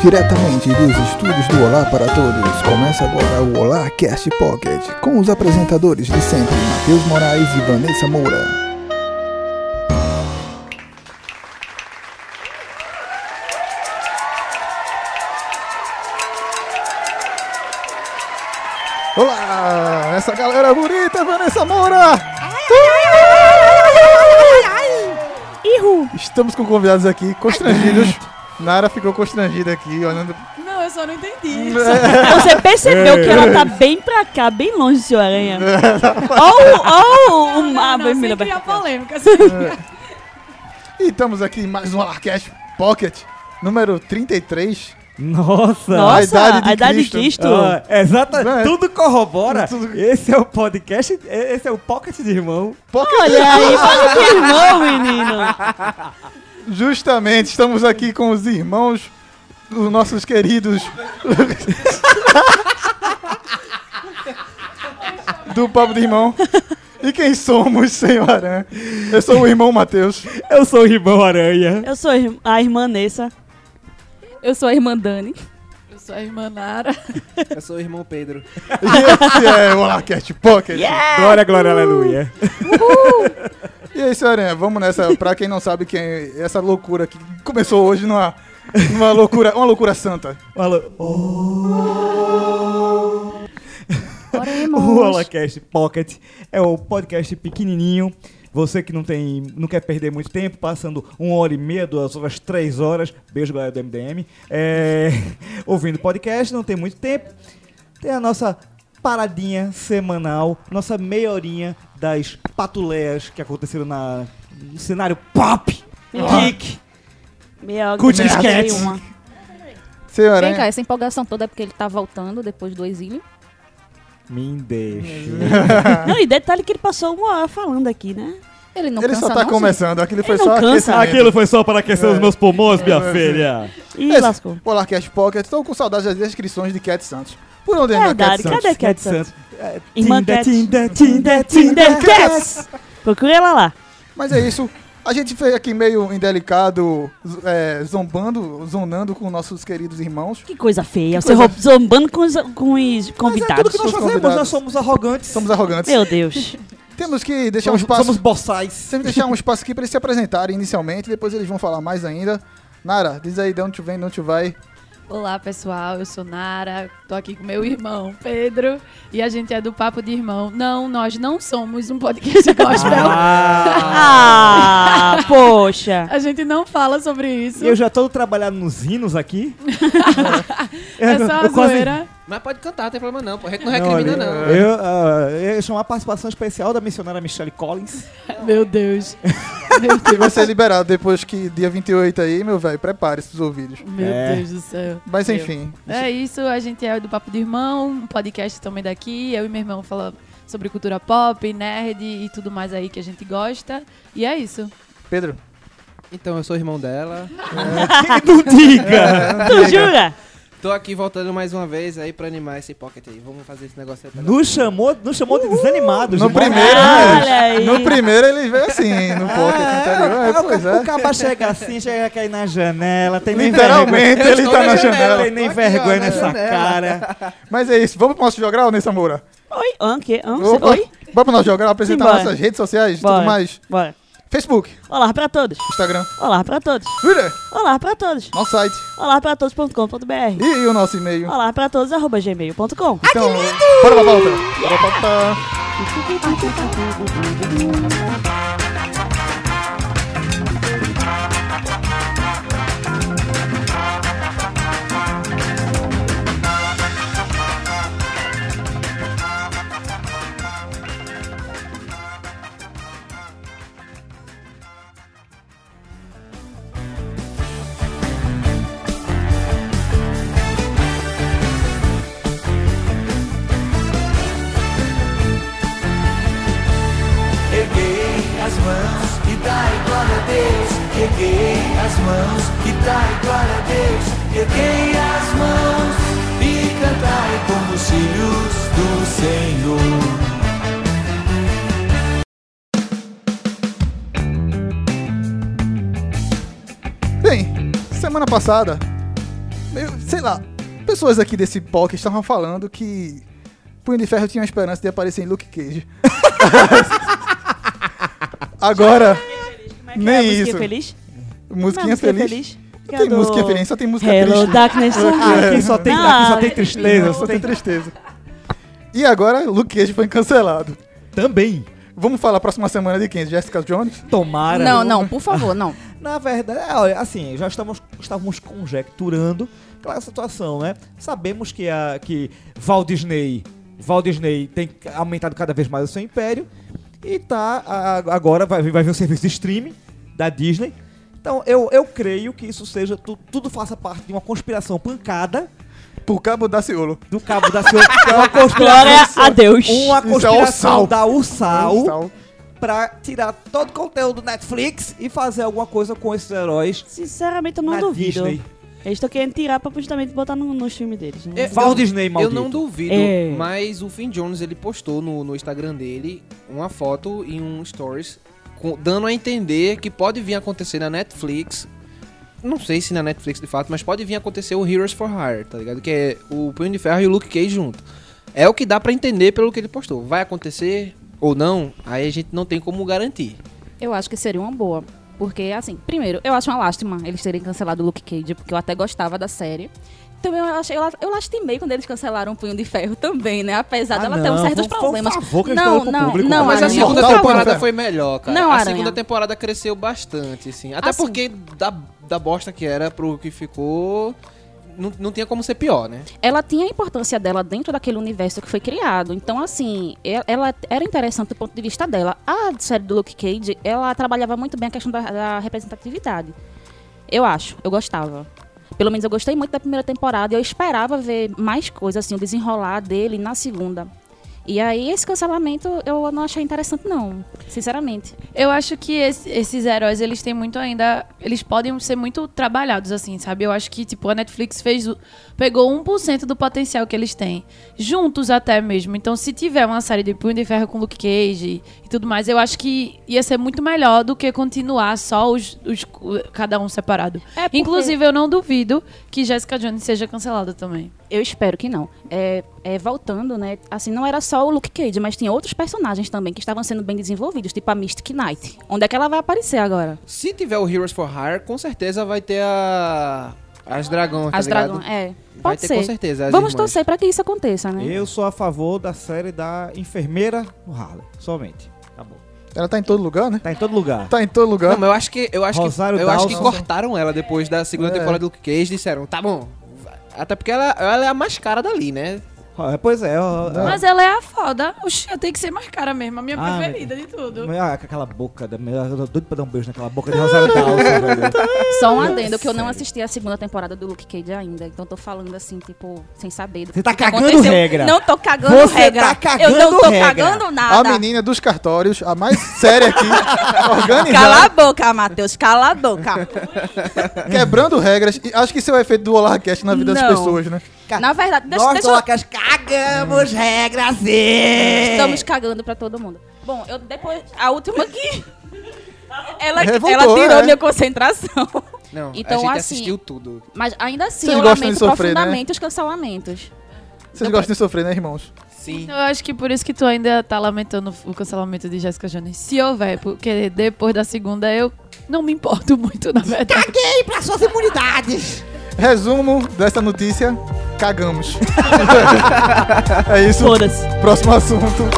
Diretamente dos estúdios do Olá para Todos, começa agora o Olá Cast Pocket, com os apresentadores de sempre, Matheus Moraes e Vanessa Moura. Olá, essa galera bonita, Vanessa Moura! Ihu! Estamos com convidados aqui constrangidos. Nara ficou constrangida aqui, olhando. Não, eu só não entendi. Você percebeu que ela tá bem pra cá, bem longe do seu aranha. Ou o Não, mar não, vermelho sem criar polêmica. E estamos aqui em mais um Alarcast Pocket, número 33. Nossa! Nossa, A idade de a idade de Cristo. Cristo. Ah, exata, É. tudo corrobora. Tudo- Esse é o podcast, esse é o Pocket de Irmão. Pocket Olha aí, olha que irmão, menino. Justamente, estamos aqui com os irmãos dos nossos queridos. do Papo do Irmão. E quem somos, senhor Aranha? Eu sou o irmão Matheus. Eu sou o Irmão Aranha. Eu sou a irmã Nessa. Eu sou a irmã Dani. Eu sou a irmã Nara. Eu sou o irmão Pedro. E esse é o Alarcast Pocket. Glória, glória, aleluia. E aí, Aranha, vamos nessa. Pra quem não sabe, quem essa loucura que começou hoje numa, numa loucura, uma loucura santa. Alô, Oremos. O Holacast Pocket é o podcast pequenininho. Você que não tem, não quer perder muito tempo, passando uma hora e meia, duas horas, três horas, beijo galera do MDM, é, ouvindo podcast, não tem muito tempo. Tem a nossa paradinha semanal, nossa meia horinha das patuleias que aconteceram na, no cenário pop, geek. Cult que eu Cats. dei uma. Senhor Vem cá, essa empolgação toda é porque ele tá voltando depois do exílio. Me deixa. Não, e detalhe que ele passou uma hora falando aqui, né? Ele não Ele cansa só tá não, começando, aquilo foi Ele só cansa. Aquilo foi só para aquecer os meus pulmões, minha É, filha. Ih, Esse- lascou. O Alarcast Pocket, estou com saudades das descrições de Cat Santos. Por onde anda Verdade, Cat Santos? cadê Cat Cat Santos? Santos. Irmã Tinder, Cat. Tinder, Tinder, Tinder Tinder, Cats. Procura ela lá. Mas é isso. A gente fez aqui meio indelicado, é, zombando, zonando com nossos queridos irmãos. Que coisa feia. Que Você coisa- zombando com os, com os Mas é tudo convidados. que nós Os fazemos, convidados. nós somos arrogantes. Somos arrogantes. Meu Deus. Temos que deixar um Somos, espaço. somos boçais. Temos que deixar um espaço aqui para eles se apresentarem inicialmente, depois eles vão falar mais ainda. Nara, diz aí de onde tu vem, de onde tu vai. Olá, pessoal. Eu sou Nara. Tô aqui com meu irmão Pedro. E a gente é do Papo de Irmão. Não, nós não somos um podcast gospel. Ah, poxa. A gente não fala sobre isso. Eu já tô trabalhando nos hinos aqui. É só a eu quase- zoeira. Mas pode cantar, não tem problema não. pô. A gente não recrimina, não. Eu, ah, eu ia chamar a participação especial da missionária Michelle Collins. Meu Deus. E vai ser liberado depois que dia 28 aí, meu velho, prepare esses ouvidos. Meu É. Deus do céu. Mas enfim. É isso, a gente é do Papo de Irmão, um podcast também daqui. Eu e meu irmão falamos sobre cultura pop, nerd e tudo mais aí que a gente gosta. E é isso. Pedro. Então, eu sou irmão dela. Não diga! Tu jura? Tô aqui voltando mais uma vez aí pra animar esse pocket aí. Vamos fazer esse negócio aí. Nos chamou, nos chamou de desanimados. No de primeiro, aí. No primeiro ele veio assim, no pocket anterior. É, Ah, pois o, é. o caba chega assim, chega a cair na janela, tem nem Literalmente vergonha. ele tá na janela. janela. Tem nem aqui, vergonha nessa janela. cara. Mas é isso. Vamos pro nosso jogral, Nessa Moura? Oi, hã, que? Hã? Opa, Oi? Vamos pro nosso jogral, apresentar nossas redes sociais e tudo mais. Bora. Facebook, Olá pra todos. Instagram, Olá pra todos. Twitter, Olá pra todos. nosso site Olá pra todos.com.br. e, o nosso e-mail. Olá pra todos, arroba gmail.com. Então, bora pra pauta. Bora pra pauta. Erguei as mãos e dai glória a Deus. Erguei as mãos e cantai como os filhos do Senhor. Bem, semana passada sei lá, pessoas aqui desse POC estavam falando que Punho de Ferro tinha uma esperança de aparecer em Luke Cage. Agora, Nem é a musiquinha isso. feliz? musiquinha Não, feliz. Que Não é tem do música feliz, só tem música Hello, triste. Darkness. Aqui só tem, Não, aqui só tem tristeza. Só tem tristeza. E agora, Luke Cage foi cancelado. Também. Vamos falar a próxima semana de quem? Jessica Jones? Tomara. Não, não, por favor, não. Na verdade, é, olha, assim, já estamos, estávamos conjecturando aquela situação, né? Sabemos que, a, que Walt Disney, Walt Disney tem aumentado cada vez mais o seu império e tá, a- agora vai, vai vir um serviço de streaming da Disney. Então, eu, eu creio que isso seja, tu- tudo faça parte de uma conspiração pancada Por cabo da Ciolo. do Cabo da Ciolo, é uma Glória conspiração, a Deus. uma Isso é conspiração Ursal. da Ursal Sal. pra tirar todo o conteúdo do Netflix e fazer alguma coisa com esses heróis Sinceramente, eu não na duvido. Disney. Eles estão querendo tirar pra justamente botar no, nos filmes deles. né? É, Walt Disney, Eu maldito. não duvido, É. mas o Finn Jones ele postou no, no Instagram dele uma foto e um stories dando a entender que pode vir a acontecer na Netflix. Não sei se na Netflix de fato, mas pode vir a acontecer o Heroes for Hire, tá ligado? Que é o Punho de Ferro e o Luke Cage junto. É o que dá pra entender pelo que ele postou. Vai acontecer ou não, aí a gente não tem como garantir. Eu acho que seria uma boa. Porque, assim, primeiro, eu acho uma lástima eles terem cancelado o Luke Cage, porque eu até gostava da série. Também eu, achei, eu, eu lastimei quando eles cancelaram o Punho de Ferro também, né? Apesar Ah, dela ter uns não, certos foi- foi um problemas. favor que eles não, não, público, não? Mas a segunda temporada foi melhor, cara. Não, a Aranha. segunda temporada cresceu bastante, assim. Até Assim. porque da, da bosta que era pro que ficou, não, não tinha como ser pior, né? ela tinha a importância dela dentro daquele universo que foi criado. Então, assim, ela era interessante do ponto de vista dela. A série do Luke Cage, ela trabalhava muito bem a questão da, da representatividade. Eu acho, eu gostava. Pelo menos eu gostei muito da primeira temporada e eu esperava ver mais coisas, assim, o desenrolar dele na segunda. E aí, esse cancelamento eu não achei interessante, não. Sinceramente. Eu acho que esse- esses heróis, eles têm muito ainda. Eles podem ser muito trabalhados, assim, sabe? Eu acho que, tipo, a Netflix fez. Pegou 1% do potencial que eles têm. Juntos até mesmo. Então, se tiver uma série de Punho de Ferro com Luke Cage e tudo mais, eu acho que ia ser muito melhor do que continuar só os, os- cada um separado. É porque- Inclusive, eu não duvido que Jessica Jones seja cancelada também. Eu espero que não. É, é, voltando, né? Assim, não era só o Luke Cage, mas tinha outros personagens também que estavam sendo bem desenvolvidos, tipo a Mystic Knight. Onde é que ela vai aparecer agora? Se tiver o Heroes for Hire, com certeza vai ter a. As dragões, tá As dragões. É, Vai pode ter ser. com certeza. as Vamos irmãs. torcer pra que isso aconteça, né? Eu sou a favor da série da enfermeira no Harley. Somente. Acabou. Ela tá em todo lugar, né? Tá em todo lugar. Tá em todo lugar. Não, mas eu acho que eu acho Rosário que eu acho que cortaram ela depois da segunda É. temporada do Luke Cage, disseram, tá bom. Até porque ela, ela é a mais cara dali, né? Ah, Pois é. Mas ela é a foda. Oxi, tem que ser mais cara mesmo. A minha Ah, preferida de tudo. Ah, aquela boca da Eu tô doido pra dar um beijo naquela boca de Rosário Dawson. Só um adendo que eu não assisti a segunda temporada do Luke Cage ainda. Então tô falando assim, tipo, sem saber. do Você tá que cagando aconteceu. regra. Não tô cagando Você regra. tá cagando eu não tô regra. cagando A nada. menina dos cartórios, a mais séria aqui, organizada, Cala a boca, Matheus. Cala a boca. quebrando regras. Acho que isso é o efeito do Olarcast na vida das Não. pessoas, né? Na verdade, deixa, Nós deixa cagamos regras sim. Estamos cagando pra todo mundo. Bom, eu depois. A última aqui. Ela, Revoltou, ela tirou é. minha concentração. Não, Então, a gente assim, assistiu tudo. Mas ainda assim, Vocês eu gostam de lamento sofrer, né? profundamente os cancelamentos. Vocês gostam de sofrer, né, irmãos? Sim. Eu acho que por isso que tu ainda tá lamentando o cancelamento de Jessica Jones. Se houver, porque depois da segunda eu não me importo muito, na verdade. Caguei pra suas imunidades. Resumo dessa notícia: cagamos. é isso. Foda-se. Próximo assunto.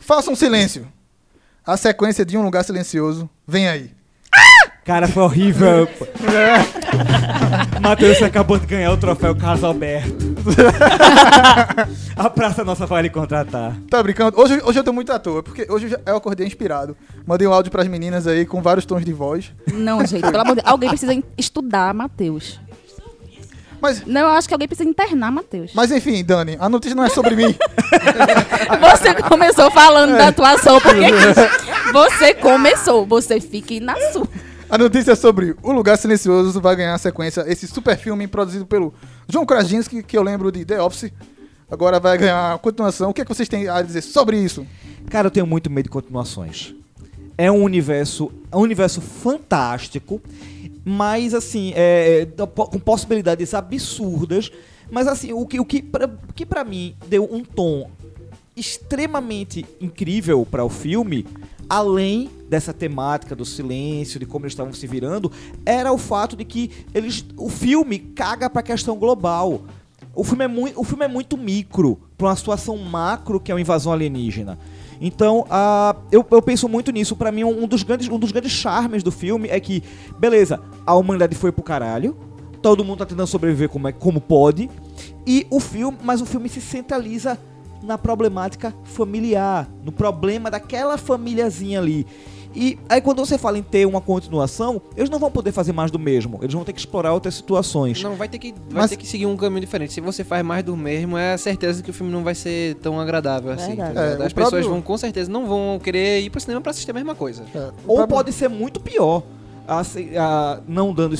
Faça um silêncio. A sequência de Um Lugar Silencioso vem aí. Cara, foi horrível. Matheus acabou de ganhar o troféu Carlos Alberto. A Praça Nossa vai lhe contratar. Tá brincando? Hoje, hoje eu tô muito à toa, porque hoje eu já- eu acordei inspirado. Mandei um áudio pras meninas aí com vários tons de voz. Não, gente, pelo amor de Deus. Alguém precisa estudar Matheus. Mas, Não, eu acho que alguém precisa internar Matheus. mas enfim, Dani, a notícia não é sobre mim. Você começou falando da atuação, porque você começou, você fique na sua. A notícia é sobre O Lugar Silencioso vai ganhar sequência esse super filme produzido pelo John Krasinski, que eu lembro de The Office, agora vai ganhar continuação. O que, é que vocês têm a dizer sobre isso? Cara, eu tenho muito medo de continuações. É um universo, é um universo fantástico, mas assim, é, po- com possibilidades absurdas. Mas assim, o que, o que, pra, que mim deu um tom extremamente incrível para o filme, além dessa temática do silêncio, de como eles estavam se virando, era o fato de que eles, o filme caga pra questão global. O filme é, o filme é muito micro pra uma situação macro que é uma invasão alienígena. Então, ah, eu, eu penso muito nisso. Pra mim, um dos, grandes, um dos grandes charmes do filme é que, beleza, a humanidade foi pro caralho, todo mundo tá tentando sobreviver como, é, como pode, e o filme, mas o filme se centraliza na problemática familiar, no problema daquela famíliazinha ali. E aí quando você fala em ter uma continuação, eles não vão poder fazer mais do mesmo, eles vão ter que explorar outras situações. Não, vai ter que, vai Mas- ter que seguir um caminho diferente. Se você faz mais do mesmo, é a certeza que o filme não vai ser tão agradável assim. Tá? É, As pessoas próprio- vão, com certeza, não vão querer ir pro cinema pra assistir a mesma coisa. É, Ou próprio- pode ser muito pior, assim, ah, não dando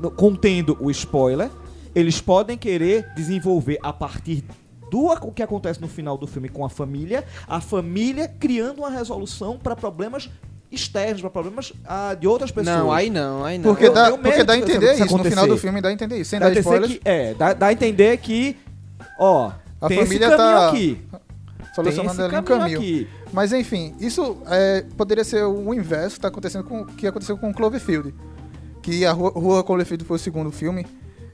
no- contendo o spoiler, eles podem querer desenvolver a partir do o que acontece no final do filme com a família, a família criando uma resolução para problemas externos, para problemas ah, de outras pessoas. Não, aí não, aí não. Porque Eu dá, medo porque dá a entender isso. No acontecer. final do filme dá a entender isso. Sem dá dar spoilers, que, é, dá, dá a entender que, ó, A tem família esse caminho tá aqui. solucionando esse ali um caminho. aqui. Mas enfim, isso é, poderia ser o inverso que tá acontecendo com que aconteceu com Cloverfield. Que a Rua, Rua Cloverfield foi o segundo filme.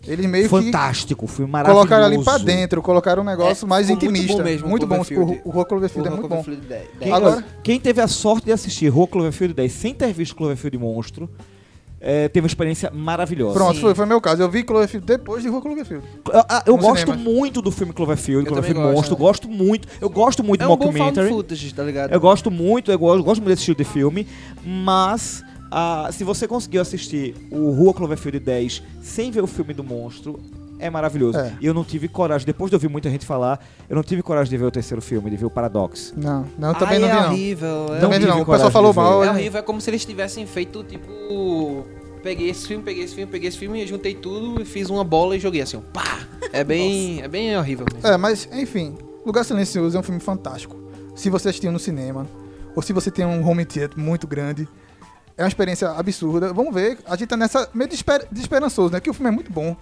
Eles meio Fantástico, filme que maravilhoso. colocaram ali pra dentro, colocaram um negócio É, mais ficou muito intimista. bom mesmo, muito bom. O, o Rua Cloverfield é muito bom. Dez- Quem. Agora- quem teve a sorte de assistir Rua Cloverfield 10 sem ter visto Cloverfield Monstro, é, teve uma experiência maravilhosa. Pronto, foi, foi meu caso. Eu vi Cloverfield depois de Rua Cloverfield. Eu, ah, eu gosto cinema. muito do filme Cloverfield, Eu Cloverfield também Monstro, gosto. gosto muito. Eu gosto muito É do um bom found mockumentary. footage, tá ligado? Eu gosto muito, eu gosto, gosto muito desse estilo de filme, mas ah, se você conseguiu assistir o Rua Cloverfield 10 sem ver o filme do monstro, é maravilhoso. É. E eu não tive coragem, depois de ouvir muita gente falar, eu não tive coragem de ver o terceiro filme, de ver o Paradox. Não, não, eu também Ai, não vi é não. horrível. É, Também não. O pessoal falou mal. é horrível, é como se eles tivessem feito, tipo... Peguei esse filme, peguei esse filme, peguei esse filme, juntei tudo e fiz uma bola e joguei assim, pá! É bem, é bem horrível mesmo. É, mas enfim, Lugar Silencioso é um filme fantástico. Se você assistiu no cinema, ou se você tem um home theater muito grande, é uma experiência absurda. Vamos ver, a gente tá nessa meio desesper- desesperançoso, né? Que o filme é muito bom.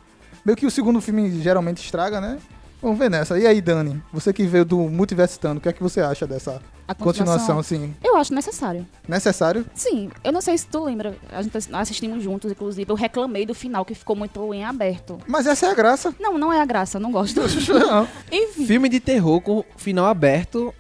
Meio que o segundo filme geralmente estraga, né? Vamos ver nessa. E aí, Dani, você que veio do Multiverso Tano, o que é que você acha dessa A continuação, assim? Eu acho necessário. Necessário? Sim, eu não sei se tu lembra, a gente assistimos juntos, inclusive, eu reclamei do final que ficou muito em aberto. Mas essa é a graça. Não, não é a graça, não gosto. Não. Enfim, Filme de terror com final aberto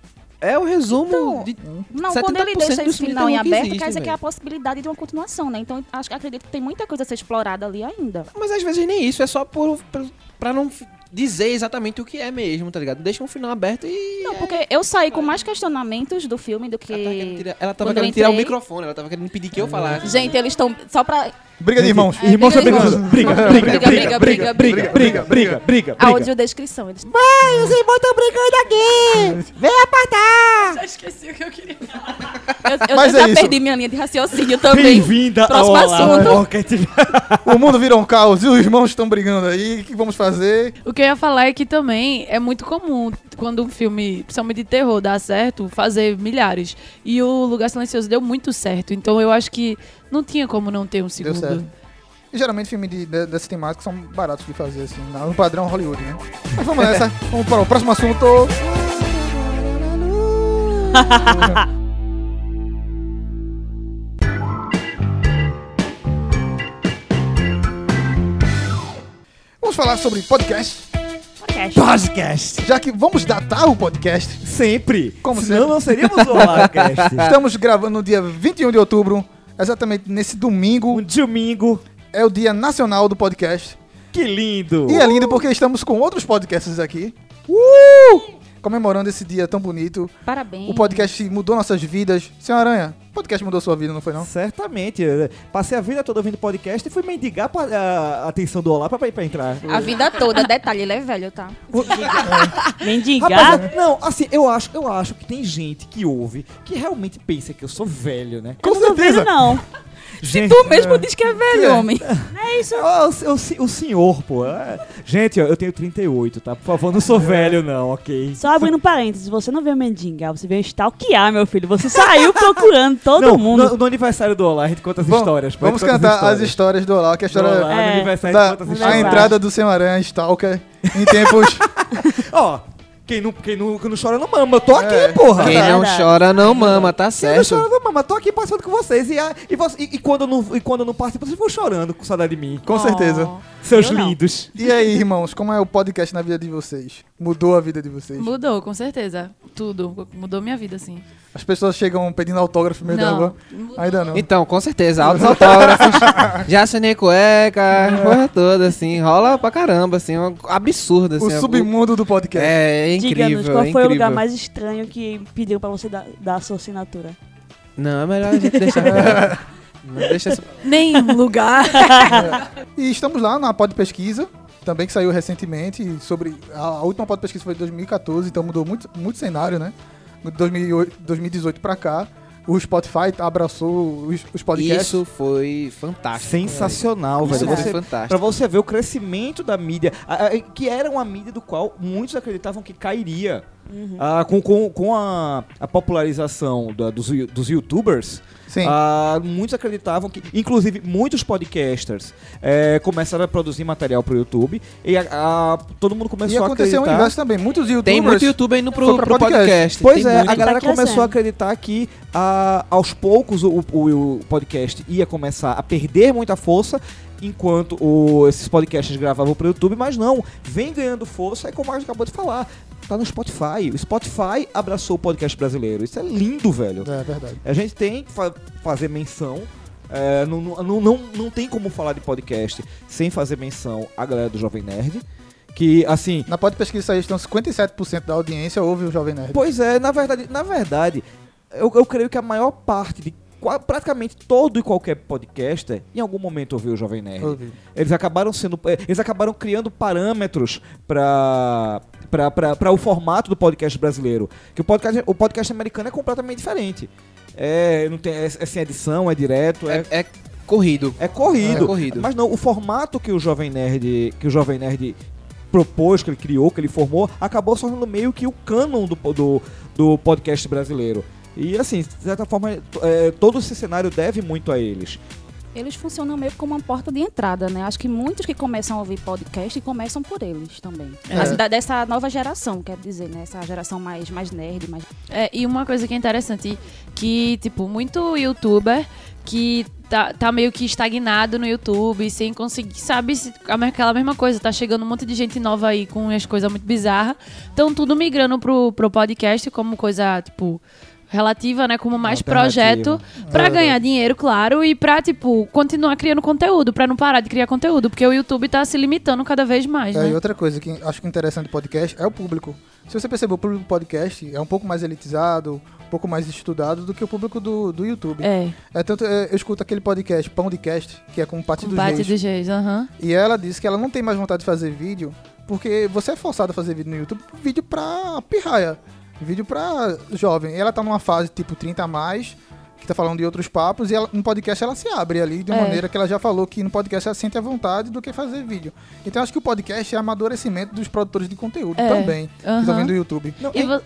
é o resumo Então, de... não, quando ele 70% deixa esse final em aberto, existem, quer dizer que é a possibilidade de uma continuação, né? Então, acho que acredito que tem muita coisa a ser explorada ali ainda. Mas às vezes nem isso, é só por, por, pra não dizer exatamente o que é mesmo, tá ligado? Deixa um final aberto e... Não, porque eu saí com mais questionamentos do filme do que. Ela tava querendo tirar, ela tava querendo tirar o microfone, ela tava querendo impedir que eu falasse. Gente, eles estão. Só pra. Briga de irmãos. É, Irmãos briga. Briga, briga, Briga, briga, briga, briga, briga, briga, briga, briga. Audiodescrição. Eles... Mãe, os irmãos estão brigando aqui! Vem apartar! Já esqueci o que eu queria falar. Eu, eu Mas já é isso. perdi minha linha de raciocínio também. Bem-vinda ao assunto. O mundo virou um caos e os irmãos estão brigando aí. O que vamos fazer? O que eu ia falar é que também é muito comum quando um filme, principalmente de terror, dá certo, fazer milhares. E o Lugar Silencioso deu muito certo. Então eu acho que não tinha como não ter um segundo. certo. E geralmente filmes de, de, dessa temática são baratos de fazer, assim, no padrão Hollywood, né? Mas vamos nessa. Vamos para o próximo assunto. Vamos falar sobre podcast. Podcast. Podcast. Já que vamos datar o podcast. Sempre. Como Senão sempre. não seríamos o Olacast. Estamos gravando no dia 21 de outubro, exatamente nesse domingo. Um domingo. É o dia nacional do podcast. Que lindo. E é lindo porque estamos com outros podcasts aqui. Comemorando esse dia tão bonito. Parabéns. O podcast mudou nossas vidas. Senhor Aranha, podcast mudou sua vida, não foi não? Certamente. Eu Passei a vida toda ouvindo podcast e fui mendigar pra- a atenção do Olá pra, pra entrar. A vida toda, detalhe, ele é velho, tá? Mendigar? Rapaz, não, assim, eu acho, eu acho que tem gente que ouve que realmente pensa que eu sou velho, né? Com eu certeza. não. Gente, Tu mesmo diz que é velho, homem. É isso. O, o- o senhor, pô. é. Gente, ó, eu tenho 38, tá? Por favor, não sou velho, não, ok? Só abrindo parênteses, você não veio mendigar, você veio stalkear, meu filho. Você saiu procurando todo não, mundo. No, no aniversário do Olá, a gente conta as Vamos- histórias. a Vamos cantar as histórias do Olá, que é a Do história Olá, É. no aniversário a da gente conta as a histórias. entrada do Sem Aranha Stalker em tempos. Ó, quem não, quem, não, quem não chora não mama. Eu tô aqui, porra. Quem não chora não mama, tá Quem não certo. chora não mama. Tô aqui passando com vocês. E, a- e, você- e- e quando eu não, e quando eu não participo, vocês vão chorando com saudade de mim. Com certeza. Seus eu não. lindos. E aí, irmãos, como é o podcast na vida de vocês? Mudou a vida de vocês? Mudou, com certeza. Tudo. Mudou minha vida, assim. As pessoas chegam pedindo autógrafo meio da Não. rua? Ainda não. Então, com certeza, altos autógrafos. já assinei cueca, porra toda, assim. Rola pra caramba, assim. um absurdo, assim. O submundo do podcast. É, é incrível, Diga-nos, qual é foi o incrível. lugar mais estranho que pediram pra você dar, dar a sua assinatura? Não, é melhor a gente deixar... não deixa isso... Nenhum lugar. E estamos lá na Pod Pesquisa, também que saiu recentemente, sobre. A, a última Pod Pesquisa foi em 2014, então mudou muito, muito cenário, né? De 2008, 2018 pra cá. O Spotify abraçou os, os podcasts. Isso foi fantástico. Sensacional, Isso velho. foi Você, fantástico. Pra você ver o crescimento da mídia, a- a- que era uma mídia do qual muitos acreditavam que cairia. Ah, com com, com a, a popularização da- dos, dos youtubers, Sim. ah, muitos acreditavam que, inclusive, muitos podcasters eh, começaram a produzir material pro YouTube e a- a- todo mundo e começou a aconteceu o acreditar. inverso também. Muitos youtubers. Tem muito YouTube indo pro, pro podcast. podcast. Pois Tem é, muito. a galera Tá começou a acreditar que ah, aos poucos o, o- o podcast ia começar a perder muita força enquanto o- esses podcasts gravavam pro YouTube, mas não, vem ganhando força, é como o Marcos acabou de falar, tá no Spotify. O Spotify abraçou o podcast brasileiro. Isso é lindo, velho. É verdade. A gente tem que fa- fazer menção. é, não, não, não, não, tem como falar de podcast sem fazer menção à galera do Jovem Nerd. Que, assim, Na Pod Pesquisa aí estão 57% da audiência ouve o Jovem Nerd. Pois é, na verdade, na verdade, eu, eu creio que a maior parte de praticamente todo e qualquer podcaster em algum momento ouviu o Jovem Nerd. Ouve. Eles acabaram sendo, eh, eles acabaram criando parâmetros para para o formato do podcast brasileiro. Que o podcast, o podcast americano é completamente diferente. É, não tem, é, é sem edição, é direto, é, É, é corrido. é corrido. É corrido. Mas não, o formato que o Jovem Nerd, que o Jovem Nerd propôs, que ele criou, que ele formou, acabou tornando meio que o canon do, do, do podcast brasileiro. E assim, de certa forma, é, todo esse cenário deve muito a eles. Eles funcionam meio como uma porta de entrada, né? Acho que muitos que começam a ouvir podcast começam por eles também. É. Assim, da- dessa nova geração, quer dizer, né? Essa geração mais, mais nerd, mais É, e uma coisa que é interessante, que, tipo, muito youtuber que tá, tá meio que estagnado no YouTube, sem conseguir, sabe, se- aquela mesma coisa, tá chegando um monte de gente nova aí com as coisas muito bizarras. Então, tudo migrando pro, pro podcast como coisa, tipo, relativa, né, como mais projeto pra É. ganhar dinheiro, claro, e pra, tipo, continuar criando conteúdo, pra não parar de criar conteúdo, porque o YouTube tá se limitando cada vez mais, É, né? e outra coisa que acho que é interessante do podcast é o público. Se você perceber, o público do podcast é um pouco mais elitizado, um pouco mais estudado do que o público do, do YouTube. É, É tanto, é, eu escuto aquele podcast, Pão de Cast, que é com o Pati dos bate Reis. dos reis, aham. E ela disse que ela não tem mais vontade de fazer vídeo, porque você é forçado a fazer vídeo no YouTube, vídeo pra pirraia, vídeo pra jovem. E ela tá numa fase tipo 30 a mais, que tá falando de outros papos, e ela, no podcast ela se abre ali de uma É. maneira que ela já falou que no podcast ela sente a vontade do que fazer vídeo. Então acho que o podcast é amadurecimento dos produtores de conteúdo É. também, que Aham. estão vendo do YouTube. E vo-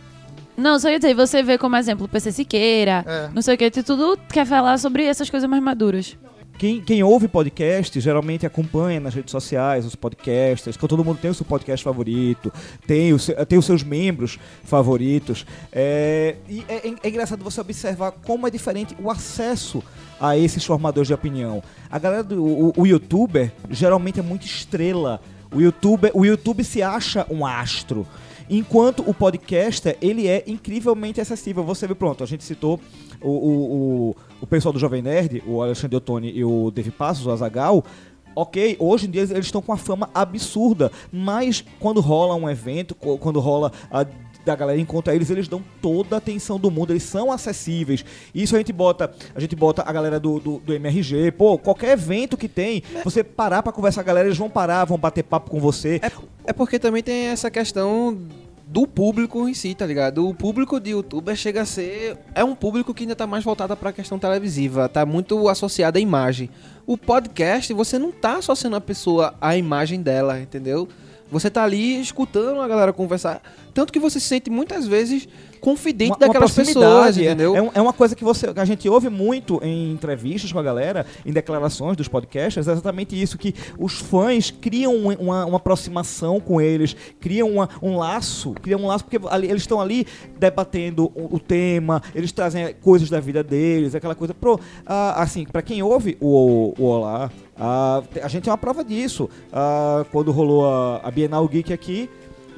Não, só ia dizer, você vê como exemplo o PC Siqueira, É. não sei o que, tu tudo quer falar sobre essas coisas mais maduras. Quem, quem ouve podcast geralmente acompanha nas redes sociais os podcasters, que todo mundo tem o seu podcast favorito, tem, o seu- tem os seus membros favoritos. É, e é, é engraçado você observar como é diferente o acesso a esses formadores de opinião. A galera do o, o youtuber geralmente é muito estrela. O youtuber, o YouTube se acha um astro. Enquanto o podcaster, ele é incrivelmente acessível. Você vê, pronto, a gente citou o, o, o, o pessoal do Jovem Nerd, o Alexandre Ottoni e o Dave Passos, o Azagal. Ok, hoje em dia eles estão com uma fama absurda, mas quando rola um evento, quando rola a da galera encontra eles, eles dão toda a atenção do mundo, eles são acessíveis. Isso a gente bota, a gente bota a galera do, do, do MRG, pô, qualquer evento que tem, você parar pra conversar com a galera, eles vão parar, vão bater papo com você. É porque também tem essa questão do público em si, tá ligado? O público de youtuber chega a ser. É um público que ainda tá mais voltado pra questão televisiva, tá muito associado à imagem. O podcast, você não tá associando a pessoa à imagem dela, entendeu? Você tá ali escutando a galera conversar. Tanto que você se sente muitas vezes confidente daquelas pessoas, proximidade, é- entendeu? É, é uma coisa que, você, a gente ouve muito em entrevistas com a galera, em declarações dos podcasts, é exatamente isso, que os fãs criam um- uma, uma aproximação com eles, criam uma- um laço, criam um laço, porque ali- eles estão ali debatendo o, o tema, eles trazem coisas da vida deles, aquela coisa. Pro, ah, assim, para quem ouve o, o Olá, ah, a gente é uma prova disso. Ah, quando rolou a, a Bienal Geek aqui,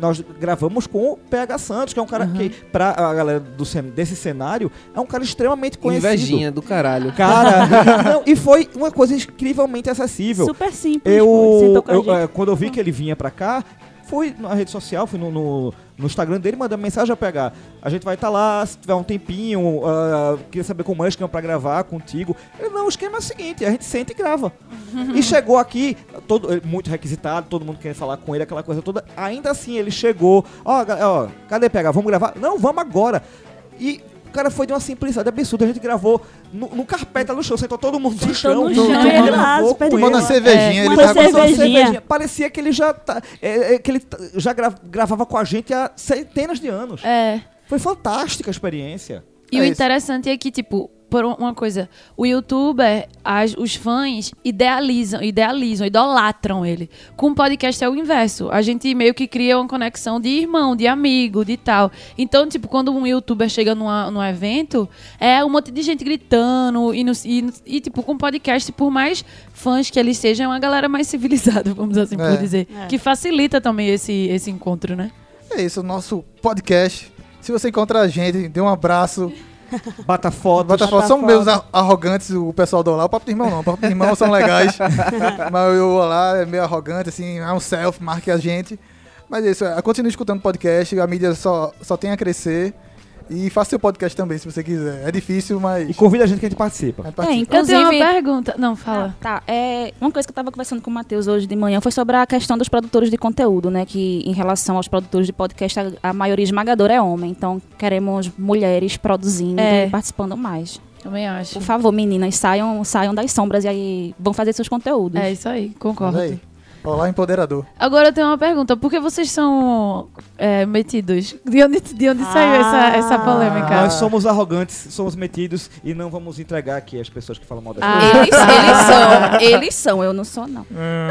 nós gravamos com o PH Santos, que é um cara que, pra a galera do, desse cenário, é um cara extremamente conhecido. Invejinha do caralho. Cara, não, e foi uma coisa incrivelmente acessível. Super simples. pô, Eu, a eu, gente. eh, quando eu vi que ele vinha pra cá, fui na rede social, fui no, no, no Instagram dele, mandei mensagem a pegar. A gente vai estar lá, se tiver um tempinho, ah, queria saber como é o esquema pra gravar contigo. Ele, não, o esquema é o seguinte, a gente senta e grava. e chegou aqui, todo, eh, muito requisitado, todo mundo querendo falar com ele, aquela coisa toda. Ainda assim, ele chegou, ó, ga- ó, cadê pegar? Vamos gravar? Não, vamos agora. E o cara foi de uma simplicidade absurda. A gente gravou no, no carpeta no chão, sentou todo mundo no Sentou chão. no todo chão, ele gravou com Tomando uma cervejinha, É, ele uma cervejinha. Parecia que ele já tá, é, é, que ele tá- já gra- gravava com a gente há centenas de anos. É. Foi fantástica a experiência. E É o isso. interessante é que, tipo, por um- uma coisa, o youtuber, as- os fãs idealizam, idealizam, idolatram ele. Com o podcast é o inverso. A gente meio que cria uma conexão de irmão, de amigo, de tal. Então, tipo, quando um youtuber chega numa, num evento, é um monte de gente gritando e, no- e, e, tipo, com podcast, por mais fãs que eles sejam, é uma galera mais civilizada, vamos assim É. por dizer. É. Que facilita também esse, esse encontro, né? É isso, o nosso podcast. Se você encontra a gente, dê um abraço. Bata fotos. Foto. São meus ar- arrogantes, o pessoal do Olá. O Papo de Irmão não. O Papo de Irmão são legais. mas o Olá é meio arrogante, assim. É um self, marque a gente. Mas é isso. é, Continue escutando podcast. A mídia só, só tem a crescer. E faça seu podcast também, se você quiser. É difícil, mas... E convida a gente que a gente participa. mas É, participa. Eu tenho uma inclusive. pergunta. Não, fala. Tá, é, uma coisa que eu estava conversando com o Matheus hoje de manhã foi sobre a questão dos produtores de conteúdo, né? Que em relação aos produtores de podcast, a, a maioria esmagadora é homem. Então queremos mulheres produzindo É. e participando mais. Também acho. Por favor, meninas, saiam, saiam das sombras e aí vão fazer seus conteúdos. É isso aí, concordo. Olá, empoderador. Agora eu tenho uma pergunta. Por que vocês são é, metidos? De onde, de onde saiu essa, essa polêmica? Nós somos arrogantes, somos metidos e não vamos entregar aqui as pessoas que falam mal da Ah. gente. Eles, eles são, eles são, eu não sou, não.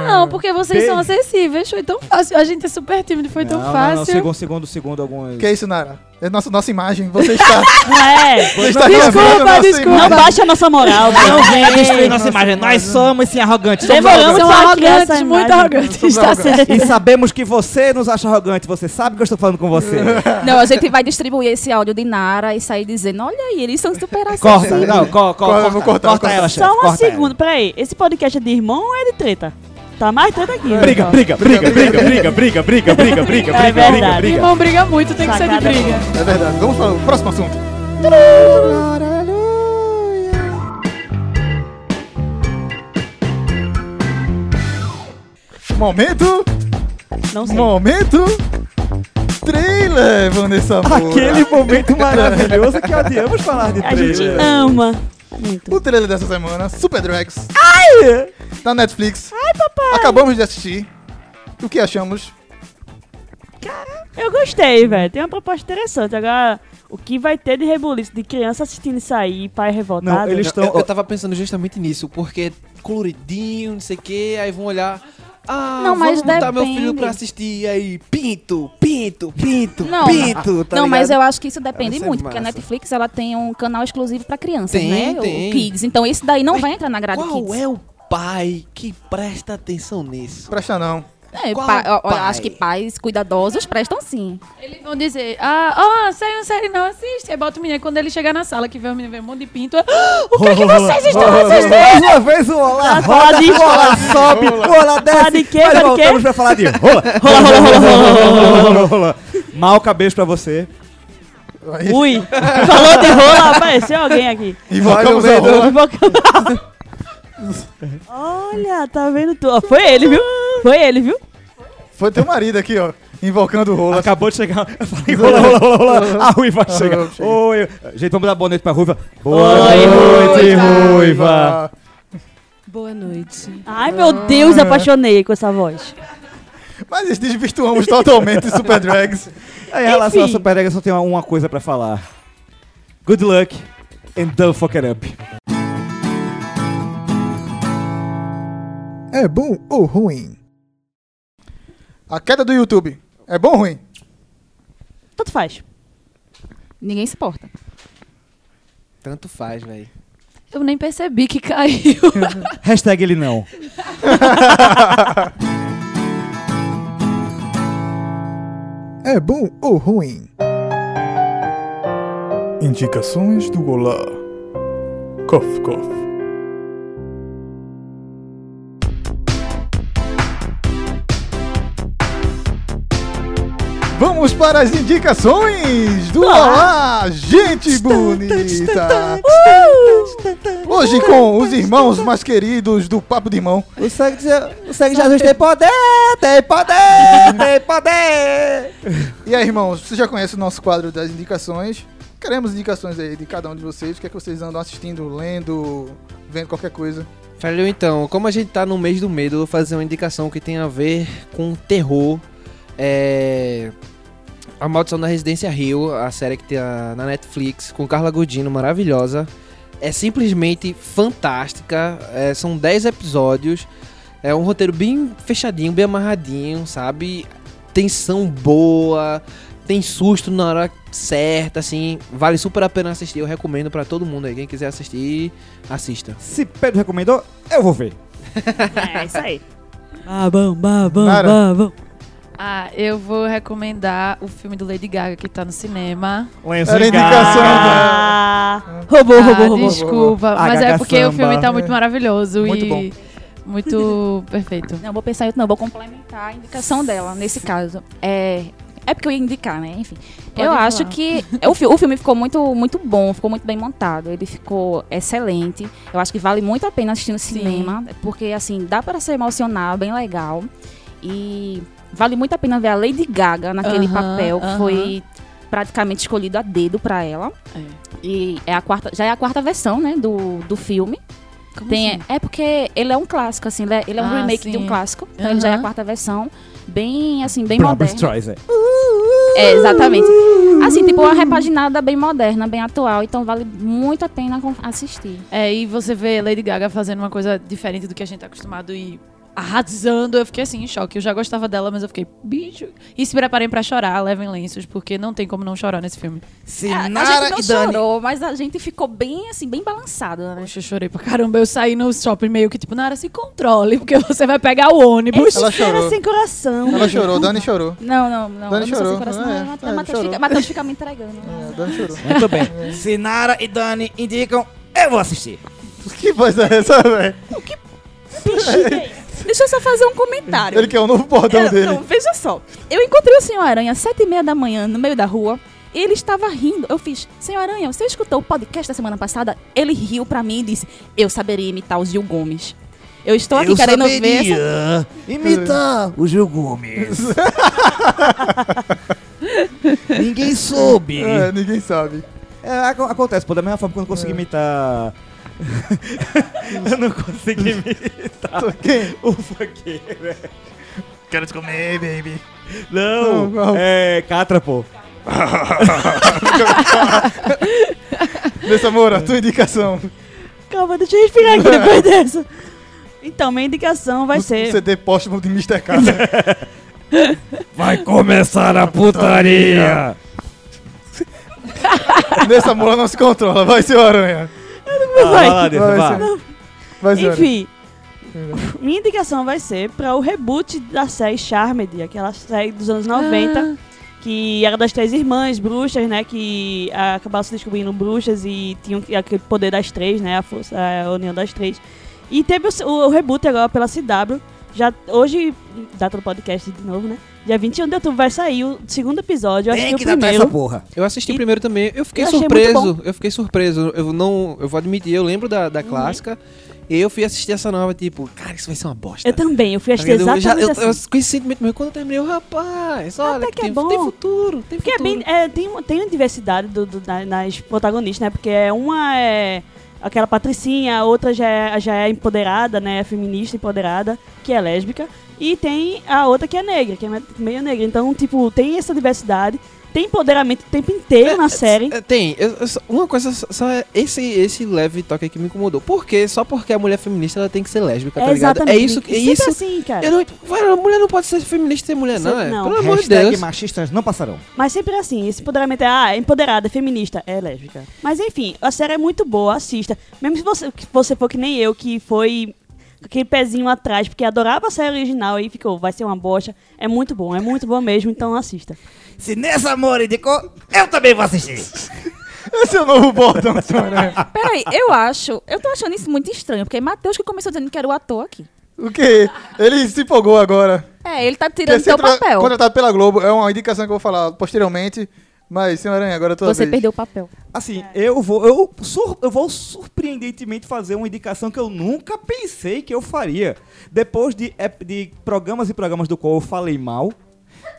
Não, porque vocês Beijo. são acessíveis. Foi tão fácil. A gente é super tímido, foi tão Não, não, fácil. não, segundo, segundo, segundo algumas... Que é isso, Nara? É nossa, nossa imagem. Você está... Não é? você está Desculpa, nossa desculpa. Não baixa a nossa moral. Não venha vem. nossa imagem. Nós somos sim arrogantes. Pra criar arrogantes, muito arrogantes. Somos Está arrogantes. certo. E sabemos que você nos acha arrogante. Você sabe que eu estou falando com você. Não, a gente vai distribuir esse áudio de Nara e sair dizendo, olha aí, eles são super Corta, acessíveis. não, co, co, Corta, corta, vou cortar, corta vou ela, chefe. Só uma corta ela. segunda, peraí. Esse podcast é de irmão ou é de treta? Tá mais treta aqui. Briga, briga, briga, briga, briga, briga, briga, briga, briga, É briga, briga, verdade. briga. Irmão briga muito, tem que ser de briga. É verdade. Vamos para o próximo assunto. Momento, Não sei. momento, trailer, Vanessa Moura. Aquele momento maravilhoso que odiamos falar de A gente trailer. ama. Muito. O trailer dessa semana, Super Drags. Da Netflix. Ai, papai. Acabamos de assistir. O que achamos? Eu gostei, velho. Tem uma proposta interessante. Agora, o que vai ter de rebuliço de criança assistindo isso aí, pai revoltado? Não, eles Eu- estão... Eu, eu tava pensando justamente nisso, porque coloridinho, não sei o que, aí vão olhar. Ah, Não, mas vamos botar meu depende. filho pra assistir aí. Pinto, pinto, pinto, Não, pinto. Tá não, ligado? mas eu acho que isso depende ser muito, porque a. Netflix ela tem um canal exclusivo pra crianças, Tem, né? tem. O Kids. Então esse daí não Mas vai entrar na grade Qual Kids. é o pai que presta atenção nisso? Presta não. É, pa- eu- acho que pais cuidadosos prestam sim. Eles vão dizer, ah, ó, série, série, não assiste. Aí bota o menino, quando ele chegar na sala, que vê o menino ver um monte de pinto, ah, o que é que vocês estão assistindo? Mais uma vez o Olá o Olá sobe, o Olá desce. De quê? Mas voltamos pra falar de rola. Rola, rola, rola, rola, rola, rola, rola. Mal cabeça pra você. Ui, falou de rola, apareceu alguém aqui. invocamos a rola. Olha, tá vendo Foi ele, viu? Foi ele, viu? Foi teu marido aqui, ó. Invocando o rola. Acabou de chegar. Eu falei, rola, rola, rola, rola. A ruiva chega. Oi. Gente, vamos dar boa noite pra ruiva. Boa Oi, noite, Ruiva. ruiva. Boa noite. Ai, meu Deus, apaixonei com essa voz. Mas desvirtuamos totalmente Super Drags. Aí, em relação Enfim. Super Ega, só tenho uma coisa pra falar. Good luck and don't fuck it up. É bom ou ruim? A queda do YouTube. É bom ou ruim? Tanto faz. Ninguém se importa. Tanto faz, velho. Eu nem percebi que caiu. Hashtag ele não. É bom ou ruim? Indicações do Olá. Cof, cof. Vamos para as indicações do Olá, gente bonita! Hoje com os irmãos mais queridos do Papo de Irmão. O sangue, o sangue de Jesus tem poder, tem poder, tem poder. E aí, irmãos, você já conhece o nosso quadro das indicações? Queremos indicações aí de cada um de vocês. O que é que vocês andam assistindo, lendo, vendo qualquer coisa? Valeu então, como a gente tá no mês do medo, eu vou fazer uma indicação que tem a ver com terror. É. A Maldição da Residência Rio, a série que tem a- na Netflix, com Carla Godino, maravilhosa. É simplesmente fantástica. é, são 10 episódios. É um roteiro bem fechadinho, bem amarradinho, sabe? Tensão boa, tem susto na hora certa, assim. Vale super a pena assistir. Eu recomendo pra todo mundo aí. Quem quiser assistir, assista. Se Pedro recomendou, eu vou ver. É isso aí. Babão, babão, Nara. babão. Ah, eu vou recomendar o filme do Lady Gaga que tá no cinema. Lenço Era indicação. Ah, roubou, Ah, roubou, roubou. desculpa, A mas é porque o filme Samba. tá muito maravilhoso Muito e bom. muito perfeito. Não, vou pensar em outro, não. Vou complementar a indicação dela, nesse caso. É, é porque eu ia indicar, né? Enfim. Pode eu falar. acho que o, fi- o filme ficou muito, muito bom, ficou muito bem montado. Ele ficou excelente. Eu acho que vale muito a pena assistir no Sim. cinema, porque, assim, dá para se emocionar, bem legal. E vale muito a pena ver a Lady Gaga naquele Aham, papel, que aham. foi praticamente escolhido a dedo para ela. É. E é a quarta, já é a quarta versão, né, do, do filme. Como Tem, assim? É porque ele é um clássico, assim, ele é, ele é um Ah, remake de um sim. clássico. Então ele já é a quarta versão. Bem, assim, bem moderna. Streisand. É, exatamente. Assim, tipo, uma repaginada bem moderna, bem atual. Então vale muito a pena assistir. É, e você vê Lady Gaga fazendo uma coisa diferente do que a gente tá acostumado e arrasando. Eu fiquei assim, em choque. Eu já gostava dela, mas eu fiquei, bicho. E se preparem pra chorar, levem lenços, porque não tem como não chorar nesse filme. É, a gente não chorou, mas a gente ficou bem, assim, bem balançado, né? Poxa, eu chorei pra caramba. Eu saí no shopping meio que, tipo, Nara, se controle, porque você vai pegar o ônibus. Ela chorou. Era sem coração. Ela chorou, Dani chorou. Não, não, não. Dani chorou. sem coração, é. não. É, Matheus fica, Matheus fica me entregando. É, Dani chorou. Muito bem. Se Nara e Dani indicam, eu vou assistir. Que voz é essa, velho? Deixa eu só fazer um comentário. Ele quer o novo bordão Eu- dele. Não, veja só. Eu encontrei o Senhor Aranha às sete e meia da manhã no meio da rua. E ele estava rindo. Eu fiz, Senhor Aranha, você escutou o podcast da semana passada? Ele riu pra mim e disse, eu saberia imitar o Gil Gomes. Eu estou aqui querendo ver essa... imitar o Gil Gomes. Ninguém soube. É, ninguém sabe. É, aco- acontece, pô, da mesma forma que eu não consegui imitar. eu não consegui imitar Quem? o funkeiro. né? Quero te comer, baby. Não, Não, não. é Catra, pô. Nessa Moura, tua indicação. Calma, deixa eu respirar aqui depois dessa. Então, minha indicação vai O ser. CD póstumo de Mr. Casa. Vai começar a putaria. Nessa Moura não se controla. Vai ser o Aranha. Ah, vai lá, Vai Vai. Enfim, minha indicação vai ser para o reboot da série Charmed, aquela série dos anos 90, que era das três irmãs bruxas, né? Que ah, acabaram se descobrindo bruxas e tinham que- aquele poder das três, né? A força, a união das três. E teve o, o- o reboot agora pela CW. Já hoje, data do podcast de novo, né? Dia 21 de outubro vai sair o segundo episódio. Eu Tem que o primeiro. essa porra. Eu assisti E- primeiro também. Eu fiquei Eu surpreso. Eu fiquei surpreso. Eu não, eu vou admitir, eu lembro da, Uhum. da clássica E eu fui assistir essa nova, tipo, cara, isso vai ser uma bosta. Eu também, eu fui Tá assistir ligado? eu, já, exatamente eu, eu, assim. com esse sentimento mesmo, quando eu terminei, eu, rapaz, olha, Até que é tem, bom. tem futuro, tem Porque é futuro. bem, é, tem, uma- tem uma diversidade do, do- na- nas protagonistas, né? Porque é uma é aquela patricinha, a outra já é, já é empoderada, né? Feminista empoderada, que é lésbica. E tem a outra que é negra, que é me- meio negra. Então, tipo, tem essa diversidade. Tem empoderamento o tempo inteiro na série. É, tem, eu- eu uma coisa só- só é esse, esse leve toque aqui que me incomodou. Por quê? Só porque a mulher feminista ela tem que ser lésbica, tá É ligado? É isso, é Sempre isso. assim, cara. Eu não, a mulher não pode ser feminista e ser mulher, não, é? não. Pelo amor de Deus. machistas não passarão. Mas sempre assim, esse empoderamento é, ah, é empoderada, é feminista, é lésbica. Mas enfim, a série é muito boa, assista. Mesmo se você, que você for que nem eu, que foi aquele pezinho atrás, porque adorava a série original e ficou, vai ser uma bosta. É muito bom, é muito bom mesmo, então assista. Se nessa amor indicou, eu também vou assistir. Esse é o novo bordão senhora. Peraí, eu acho. Eu tô achando isso muito estranho, porque é Matheus que começou dizendo que era o ator aqui. O quê? Ele se empolgou agora. É, ele tá tirando seu papel. Contratado pela Globo. É uma indicação que eu vou falar posteriormente. Mas, senhora Aranha, agora é a tua Você vez. perdeu o papel. Assim, eu vou, eu, sur- eu vou surpreendentemente fazer uma indicação que eu nunca pensei que eu faria. Depois de, de programas e programas do qual eu falei mal,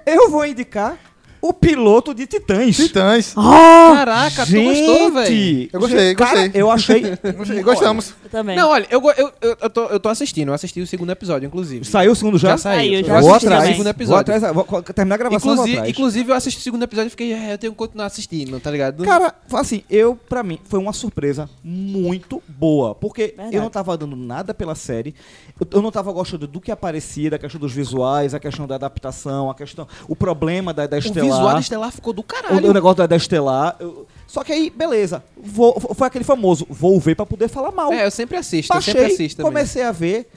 eu vou indicar o piloto de Titãs. Titãs. Caraca, tu gostou, velho? Eu gostei, Cara, gostei. eu achei. Gostei, Gostamos. Eu também. Não, olha, eu, eu, eu, eu tô, eu tô assistindo, eu assisti o segundo episódio, inclusive. Saiu o segundo já? Já saiu. Já eu vou assisti atrás. o segundo Vou episódio. atrás. Vou, vou terminar a gravação vou Inclusive, atrás. inclusive, eu assisti o segundo episódio e fiquei, é, eu tenho que continuar assistindo, tá ligado? Cara, assim, eu, pra mim, foi uma surpresa muito boa. Porque Verdade. eu não tava dando nada pela série. Eu, eu não tava gostando do que aparecia, da questão dos visuais, a questão da adaptação, a questão. O problema da, da. Visual da Estelar ficou do o, caralho. o negócio da, da Estelar. eu- só que aí, beleza. Vou- foi aquele famoso, vou ver pra poder falar mal. É, eu sempre assisto, eu Baixei, sempre assisto também. comecei a ver.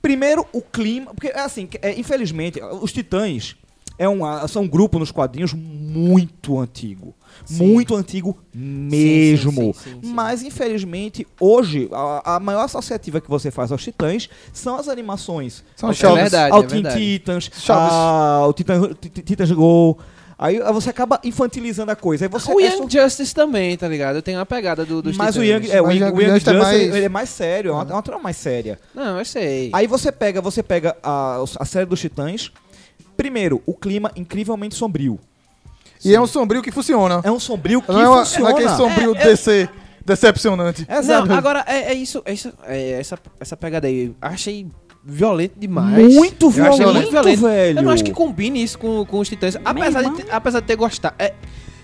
Primeiro, o clima. Porque, é assim, é, infelizmente, os Titãs é um, são um grupo nos quadrinhos muito antigo. Muito antigo mesmo. sim, sim, sim, sim. Mas, infelizmente, hoje, a, a maior associativa que você faz aos Titãs são as animações. São Ao- Chaves. verdade, Ao é Teen verdade. Titans, Chaves. ao Titan, Ti- Titans Go. Aí você acaba infantilizando a coisa. Aí você O é Young Justice também, tá ligado? Eu tenho uma pegada do, dos mas o Titãs. Young, é, o Mas Young, o o Young Justice é mais- ele é mais sério, é uma, é uma trama mais séria. Não, eu sei. Aí você pega, você pega a, a série dos Titãs. Primeiro, o clima incrivelmente sombrio. E é um sombrio que funciona. É um sombrio que Não é, uma, não funciona. é aquele sombrio DC decepcionante. Exato. Não, agora, é, é isso, é isso é essa, essa pegada aí. Achei violento demais. Muito Eu achei violento, velho. Eu não acho que combine isso com, com os Titãs. Apesar de, ter- apesar de ter gostado. É,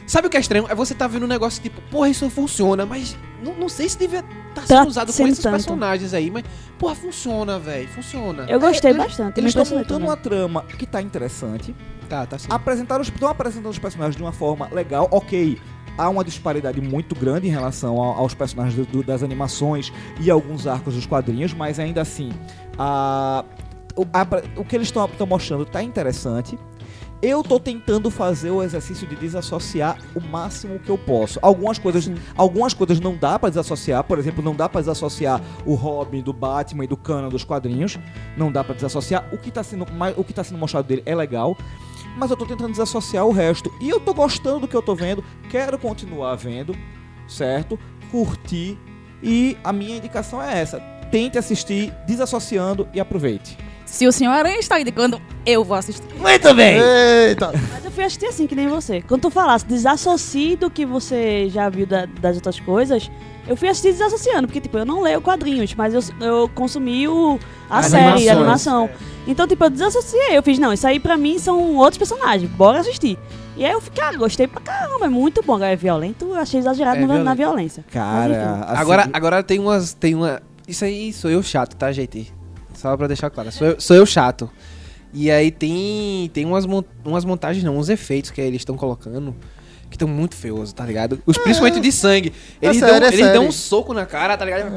sabe o que é estranho? É você tá vendo um negócio tipo, porra, isso funciona, mas não, não sei se devia estar sendo Tá usado com esses tanto. personagens aí, mas, porra, funciona, velho. Funciona. Eu gostei É, bastante. Eles estão montando uma trama que tá interessante. Tá, tá sim. Apresentaram, os- estão apresentando os personagens de uma forma legal, ok. Há uma disparidade muito grande em relação ao- aos personagens do- do- das animações e alguns arcos dos quadrinhos, mas ainda assim, a- o, a- o que eles estão mostrando tá interessante. Eu tô tentando fazer o exercício de desassociar o máximo que eu posso. Algumas coisas, algumas coisas não dá pra desassociar, por exemplo, não dá pra desassociar o Robin do Batman e do Cana dos quadrinhos. Não dá pra desassociar. O que tá sendo, o que tá sendo mostrado dele é legal, mas eu tô tentando desassociar o resto. E eu tô gostando do que eu tô vendo, quero continuar vendo, certo? Curtir e a minha indicação é essa. Tente assistir desassociando e aproveite. Se o senhor Aranha está indicando, eu vou assistir. Muito bem. Eita! Mas eu fui assistir assim, que nem você. Quando tu falasse, desassocie do que você já viu da- das outras coisas, eu fui assistir desassociando, porque, tipo, eu não leio quadrinhos, mas eu, eu consumi o, a As série, a animação. Então, tipo, eu desassociei. Eu fiz, não, isso aí pra mim são outros personagens, bora assistir. E aí eu fiquei, ah, gostei pra caramba, é muito bom. Agora é violento, eu achei exagerado É na violento. violência. Mas, Cara, enfim. assim, Agora, agora tem umas. Tem uma. Isso aí sou eu chato, tá, gente? Só pra deixar claro. Sou eu, sou eu chato. E aí tem. Tem umas, mon- umas montagens, não, uns efeitos que eles estão colocando. Que estão muito feiosos, tá ligado? Os principalmente de sangue. Eles, sério, dão, é eles dão um soco na cara, tá ligado?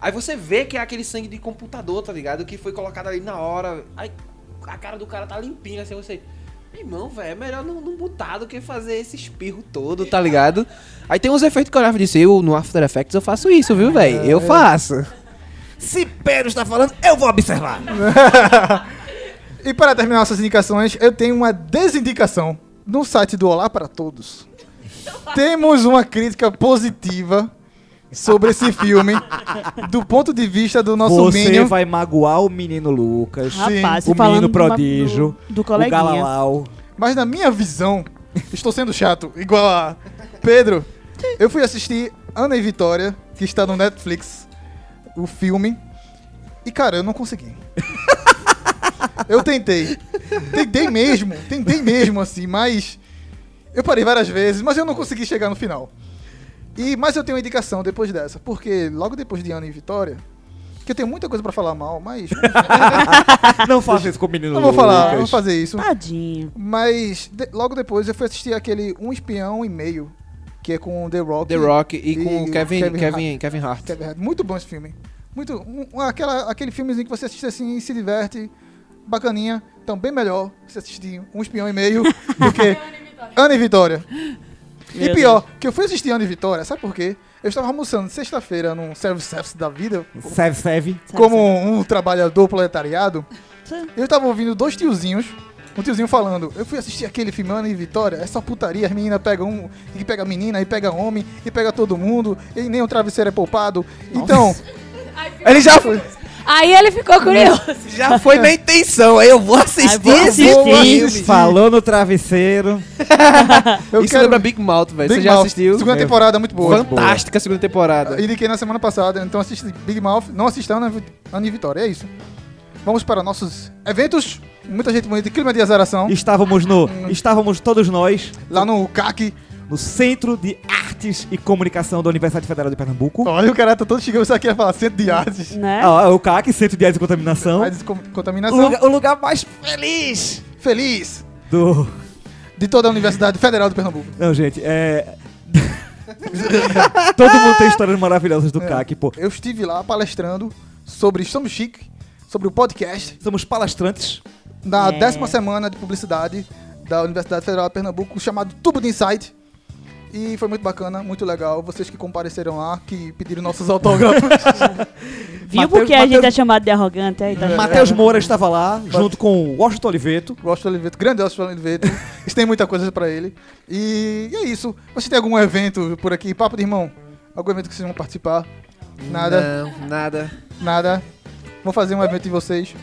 É. Aí você vê que é aquele sangue de computador, tá ligado? Que foi colocado ali na hora. Aí a cara do cara tá limpinha, assim, você. Meu Irmão, velho, é melhor não, não botar do que fazer esse espirro todo, tá ligado? Aí tem uns efeitos que eu olhava e disse, eu no After Effects eu faço isso, viu, velho? Eu faço. se Pedro está falando, eu vou observar. E para terminar nossas indicações, eu tenho uma desindicação. No site do Olá para Todos, temos uma crítica positiva sobre esse filme do ponto de vista do nosso Você Minion. vai magoar o menino Lucas, Rapaz, o menino prodígio, do, do o. Galalau. Mas na minha visão, estou sendo chato, igual a Pedro. Eu fui assistir Ana e Vitória, que está no Netflix, o filme. E cara, eu não consegui. Eu tentei. Tentei mesmo, tentei mesmo assim, mas eu parei várias vezes, mas eu não consegui chegar no final. E mas eu tenho uma indicação depois dessa, porque logo depois de Ana e Vitória, que eu tenho muita coisa pra falar mal, mas Não faça isso com o menino não vou falar, não vou fazer isso. Tadinho. Mas de- logo depois eu fui assistir aquele Um Espião e Meio, que é com The Rock. The Rock e, com e Kevin, Kevin Kevin, Kevin, Hart. Kevin Hart. Muito bom esse filme. Muito, um- um- aquela, aquele filmezinho que você assiste assim e se diverte, bacaninha. Então, bem melhor você assistir Um Espião e Meio do que Ana e Vitória. E pior, que eu fui assistir Ana e Vitória, sabe por quê? Eu estava almoçando sexta-feira num service da vida, Serve, serve. como um trabalhador proletariado. Eu tava ouvindo dois tiozinhos, um tiozinho falando, eu fui assistir aquele filme Ana e Vitória, é só putaria, as meninas pegam um, e pega menina, e pega homem, e pega todo mundo, e nem o travesseiro é poupado. Então, Ele já foi, Aí ele ficou curioso. já foi na intenção. Aí eu vou assistir Ai, vou esse assistir. filme. Falou no travesseiro. eu Isso quero... lembra Big Mouth, velho. Você já Mouth, assistiu? Segunda É. temporada, muito boa. Fantástica a segunda temporada. Indiquei na semana passada, então assiste Big Mouth, não assista Ana, e Vitória, é isso. Vamos para nossos eventos, muita gente bonita, clima de azaração, Estávamos no. Estávamos todos nós lá no CAC. No Centro de Artes e Comunicação da Universidade Federal de Pernambuco. Olha, o cara tá todo chegando, isso aqui ia falar centro de artes. Né? Ah, o CAC, Centro de Artes e Contaminação. Com- O contaminação. lugar, o lugar mais feliz Feliz do. de toda a Universidade Federal de Pernambuco. Não, gente, é. Todo mundo tem histórias maravilhosas do É. CAC, pô. Eu estive lá palestrando sobre Estamos Chique, sobre o podcast, Somos palestrantes. na É. décima semana de publicidade da Universidade Federal de Pernambuco, chamado Tubo de Insight. E foi muito bacana, muito legal. Vocês que compareceram lá, que pediram nossos autógrafos. Viu Mateus- porque a gente Mateus- é chamado de arrogante aí? Tá É. Matheus Moura estava lá, junto com o Washington Oliveto. Do Oliveto, grande do Oliveto. Isso tem muita coisa pra ele. E, e é isso. Você tem algum evento por aqui? Papo de irmão? Algum evento que vocês vão participar? Nada, Não, nada. nada. Vou fazer um evento de vocês.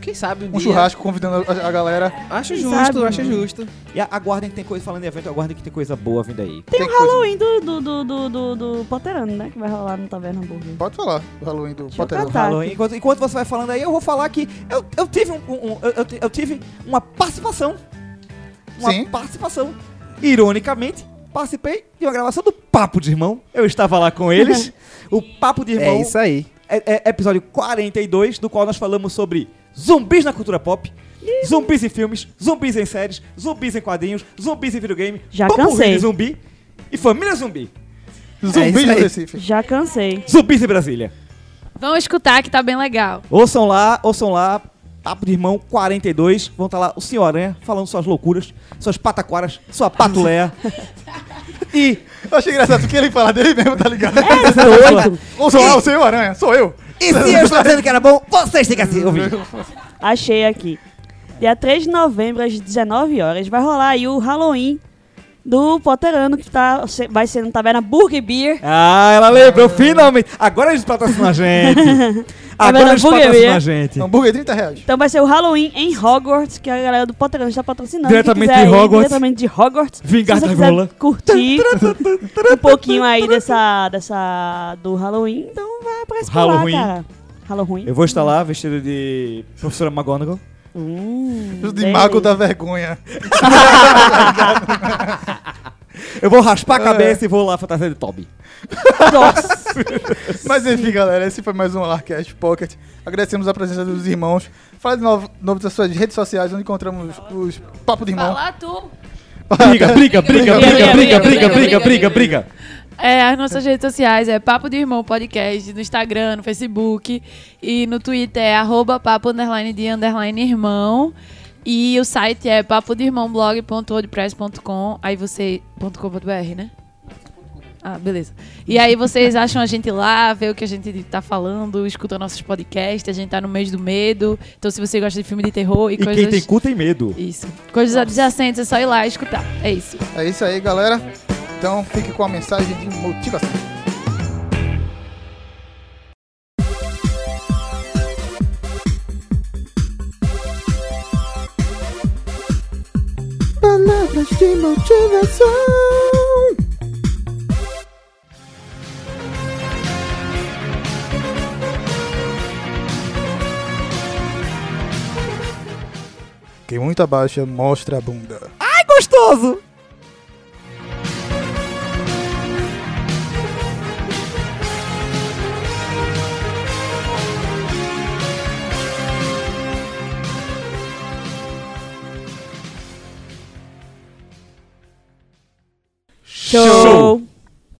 Quem sabe um, Um dia. churrasco convidando a, a galera. Acho Quem justo, sabe? acho justo. E aguardem que tem coisa falando em evento, aguardem que tem coisa boa vindo aí. Tem, o coisa. Halloween do, do, do, do, do, do Potterano, né? Que vai rolar no Taverna Hambúrguer. Pode falar do Halloween do Deixa catar. Halloween. Enquanto, enquanto você vai falando aí, eu vou falar que eu, eu tive um, um- eu, eu- eu tive uma participação. Uma Sim. participação. Ironicamente, participei de uma gravação do Papo de Irmão. Eu estava lá com eles. o Papo de Irmão É isso aí. é, é episódio 42, do qual nós falamos sobre zumbis na cultura pop. Zumbis em filmes, zumbis em séries, zumbis em quadrinhos, zumbis em videogame, Já popurrí cansei. de zumbi e família zumbi. É Zumbi isso do aí. Recife. Já cansei. Zumbis em Brasília. Vão escutar que tá bem legal. Ouçam lá, ouçam lá, Papo de Irmão 42. Vão estar lá o Senhor Aranha falando suas loucuras, suas pataquaras, sua patuleia. e. Eu achei engraçado que ele fala dele mesmo, tá ligado? É doido. Ou sou lá, o seu aranha, sou eu. E se eu estou dizendo que era bom, vocês têm que assim ouvir. Achei aqui. Dia 3 de novembro, às 19 horas, vai rolar aí o Halloween do Potterano, que tá, vai ser no Taverna Burger Beer. Ah, ela lembrou finalmente. Agora eles patrocinam a gente. Agora eles Hambúrguer, patrocinam a gente. Hambúrguer 30 reais. Então vai ser o Halloween em Hogwarts, que a galera do Potterano está patrocinando. Diretamente de ir Hogwarts. Diretamente de Hogwarts. Vingar Se você da quiser Gola. curtir um pouquinho aí dessa, dessa do Halloween, então vai pra esse Halloween. lá, cara. Halloween. Eu vou estar lá vestido de professora McGonagall. Hum, De delícia. mago da vergonha. Eu vou raspar a cabeça e vou lá fantasia de Toby. Nossa. Mas enfim, galera, esse foi mais um Alarcast Pocket. Agradecemos a presença dos irmãos. Fala de novo, novo das suas redes sociais, onde encontramos os Papo de Irmão. Fala tu. Briga, briga, briga, briga, briga, briga, briga, briga, briga, briga, briga, briga. É, as nossas redes sociais é Papo de Irmão Podcast, no Instagram, no Facebook e no Twitter é arroba papo underline de underline irmão. E o site é papodeirmãoblog.wordpress.com aí você... .com.br, né? Ah, beleza. E aí vocês acham a gente lá, vê o que a gente tá falando, escuta nossos podcasts, a gente tá no mês do medo. Então se você gosta de filme de terror e, e coisas... quem tem cu tem medo. Isso. Coisas Nossa. adjacentes, é só ir lá e escutar. É isso. É isso aí, galera. Então fique com a mensagem de motivação. Palavras de motivação. Quem muito abaixa mostra a bunda. Ai, gostoso! Show.